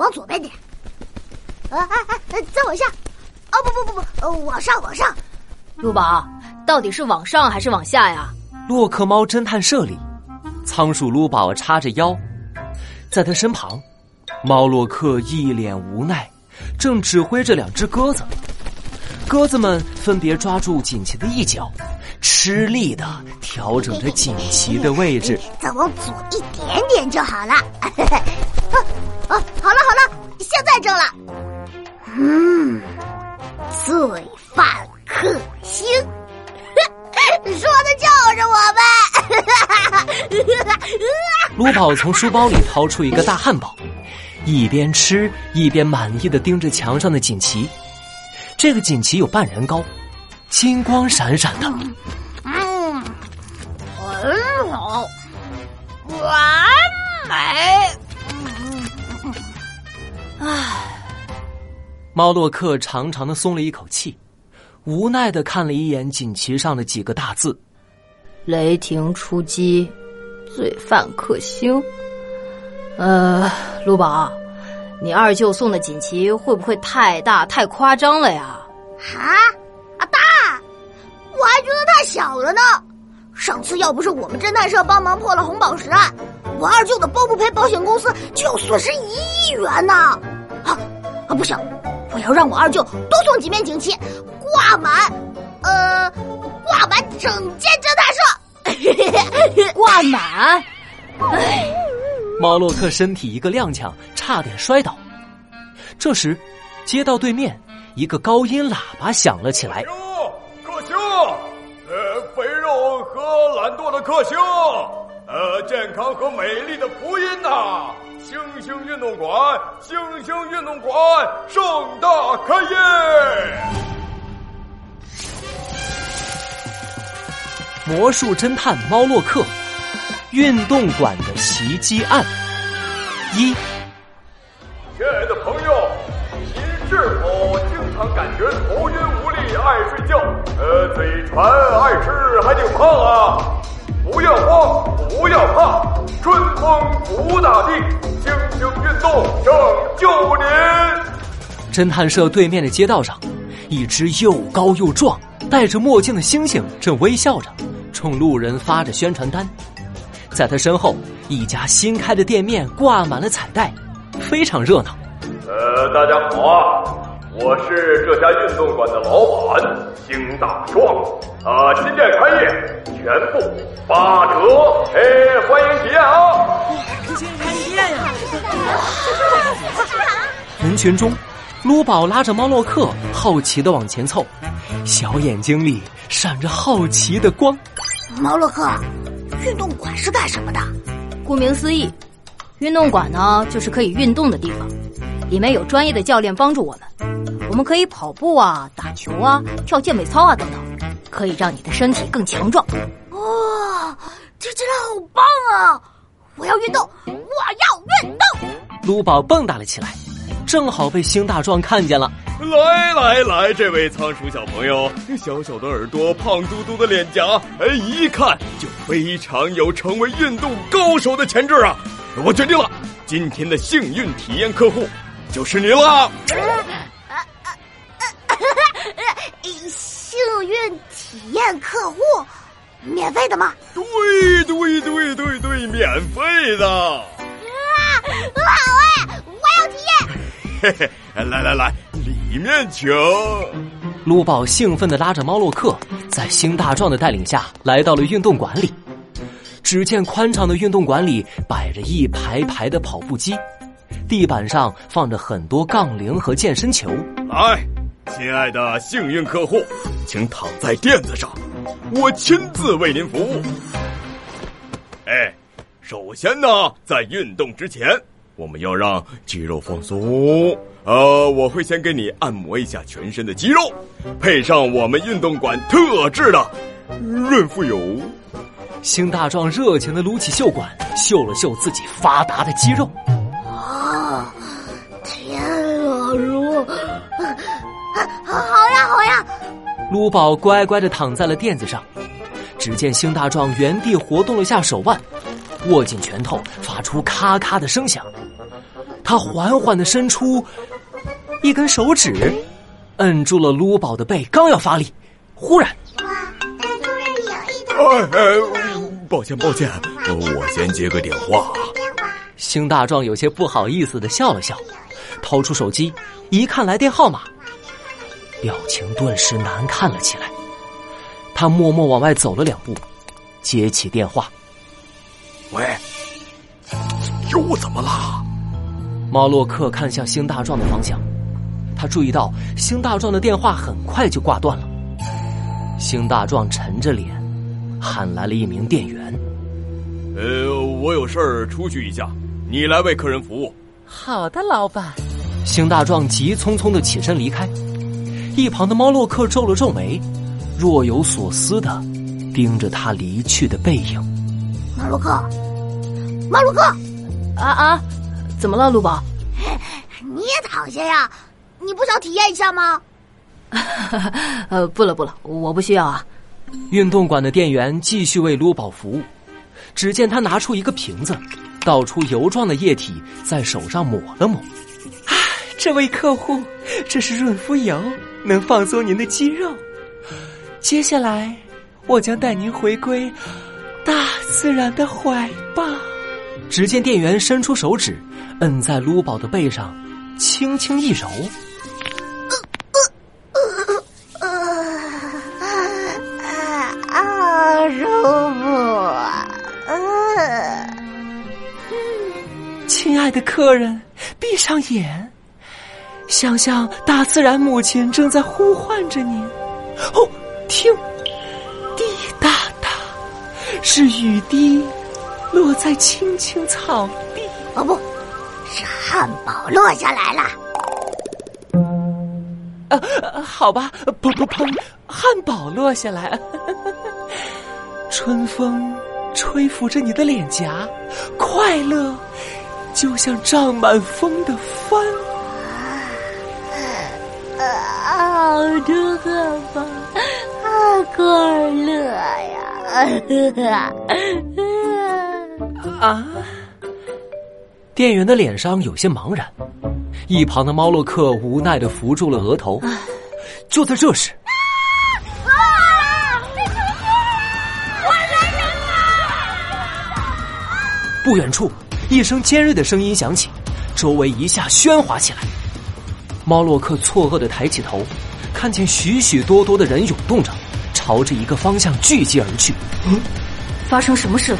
往左边点。哎哎哎！再往下。哦不不不不，呃，往上往上。陆宝，到底是往上还是往下呀？洛克猫侦探社里，仓鼠卢宝叉着腰，在他身旁，猫洛克一脸无奈，正指挥着两只鸽子。鸽子们分别抓住锦旗的一角，吃力的调整着锦旗的位置。再往左一点点就好了。啊啊，好了好了，现在正了。嗯，罪犯克星，说的就是我们。卢宝从书包里掏出一个大汉堡，一边吃一边满意的盯着墙上的锦旗。这个锦旗有半人高，金光闪闪的。嗯，很好，完美。猫洛克长长的松了一口气，无奈的看了一眼锦旗上的几个大字：“雷霆出击，罪犯克星。”呃，陆宝。你二舅送的锦旗会不会太大太夸张了呀？啊，啊大，我还觉得太小了呢。上次要不是我们侦探社帮忙破了红宝石案，我二舅的包不赔保险公司就要损失一亿元呢。啊啊，不行，我要让我二舅多送几面锦旗，挂满，呃，挂满整间侦探社，挂满。哎。猫洛克身体一个踉跄，差点摔倒。这时，街道对面一个高音喇叭响了起来：“克星，呃，肥肉和懒惰的克星，呃，健康和美丽的福音呐！星星运动馆，星星运动馆盛大开业！魔术侦探猫洛克。”运动馆的袭击案一，亲爱的朋友，您是否经常感觉头晕无力、爱睡觉？呃，嘴馋、爱吃还挺胖啊！不要慌，不要怕，春风拂大地，星星运动拯救您。侦探社对面的街道上，一只又高又壮、戴着墨镜的猩猩正微笑着，冲路人发着宣传单。在他身后，一家新开的店面挂满了彩带，非常热闹。呃，大家好啊，我是这家运动馆的老板星大壮啊，新店开业，全部八折，哎，欢迎体验啊！新开店呀！人群中，卢宝拉着猫洛克，好奇的往前凑，小眼睛里闪着好奇的光。猫洛克。运动馆是干什么的？顾名思义，运动馆呢就是可以运动的地方，里面有专业的教练帮助我们，我们可以跑步啊、打球啊、跳健美操啊等等，可以让你的身体更强壮。哇，这真的好棒啊！我要运动，我要运动！卢宝蹦跶了起来，正好被星大壮看见了。来来来，这位仓鼠小朋友，小小的耳朵，胖嘟嘟的脸颊，哎，一看就非常有成为运动高手的潜质啊！我决定了，今天的幸运体验客户就是你了。幸运体验客户，免费的吗？对对对对对，免费的。啊，好哎，我要体验。嘿嘿，来来来。里面请。撸宝兴奋的拉着猫洛克，在星大壮的带领下来到了运动馆里。只见宽敞的运动馆里摆着一排排的跑步机，地板上放着很多杠铃和健身球。来，亲爱的幸运客户，请躺在垫子上，我亲自为您服务。哎，首先呢，在运动之前，我们要让肌肉放松。呃，我会先给你按摩一下全身的肌肉，配上我们运动馆特制的润肤油。星大壮热情的撸起袖管，秀了秀自己发达的肌肉。撸宝乖乖的躺在了垫子上。只见星大壮原地活动了下手腕，握紧拳头，发出咔咔的声响。他缓缓的伸出一根手指，摁住了卢宝的背，刚要发力，忽然，哎哎，抱歉抱歉，我先接个电话。星大壮有些不好意思的笑了笑，掏出手机一看来电号码，表情顿时难看了起来。他默默往外走了两步，接起电话：“喂，又怎么了？”猫洛克看向星大壮的方向，他注意到星大壮的电话很快就挂断了。星大壮沉着脸，喊来了一名店员：“呃，我有事儿出去一下，你来为客人服务。”“好的，老板。”星大壮急匆匆的起身离开，一旁的猫洛克皱了皱眉，若有所思的盯着他离去的背影。猫洛克，猫洛克，啊啊！怎么了，卢宝？你也躺下呀？你不想体验一下吗？呃，不了不了，我不需要啊。运动馆的店员继续为卢宝服务。只见他拿出一个瓶子，倒出油状的液体，在手上抹了抹。这位客户，这是润肤油，能放松您的肌肉。接下来，我将带您回归大自然的怀抱。只见店员伸出手指。摁在卢宝的背上，轻轻一揉，啊啊，舒服！亲爱的客人，闭上眼，想象大自然母亲正在呼唤着你。哦，听，滴答答，是雨滴落在青青草地。哦不。是汉堡落下来了，啊，好吧，砰砰砰，汉堡落下来，春风吹拂着你的脸颊，快乐就像胀满风的帆。好吃汉堡，好快乐呀！啊。店员的脸上有些茫然，一旁的猫洛克无奈的扶住了额头。就在这时，啊！不远处，一声尖锐的声音响起，周围一下喧哗起来。猫洛克错愕的抬起头，看见许许多多的人涌动着，朝着一个方向聚集而去。嗯，发生什么事了？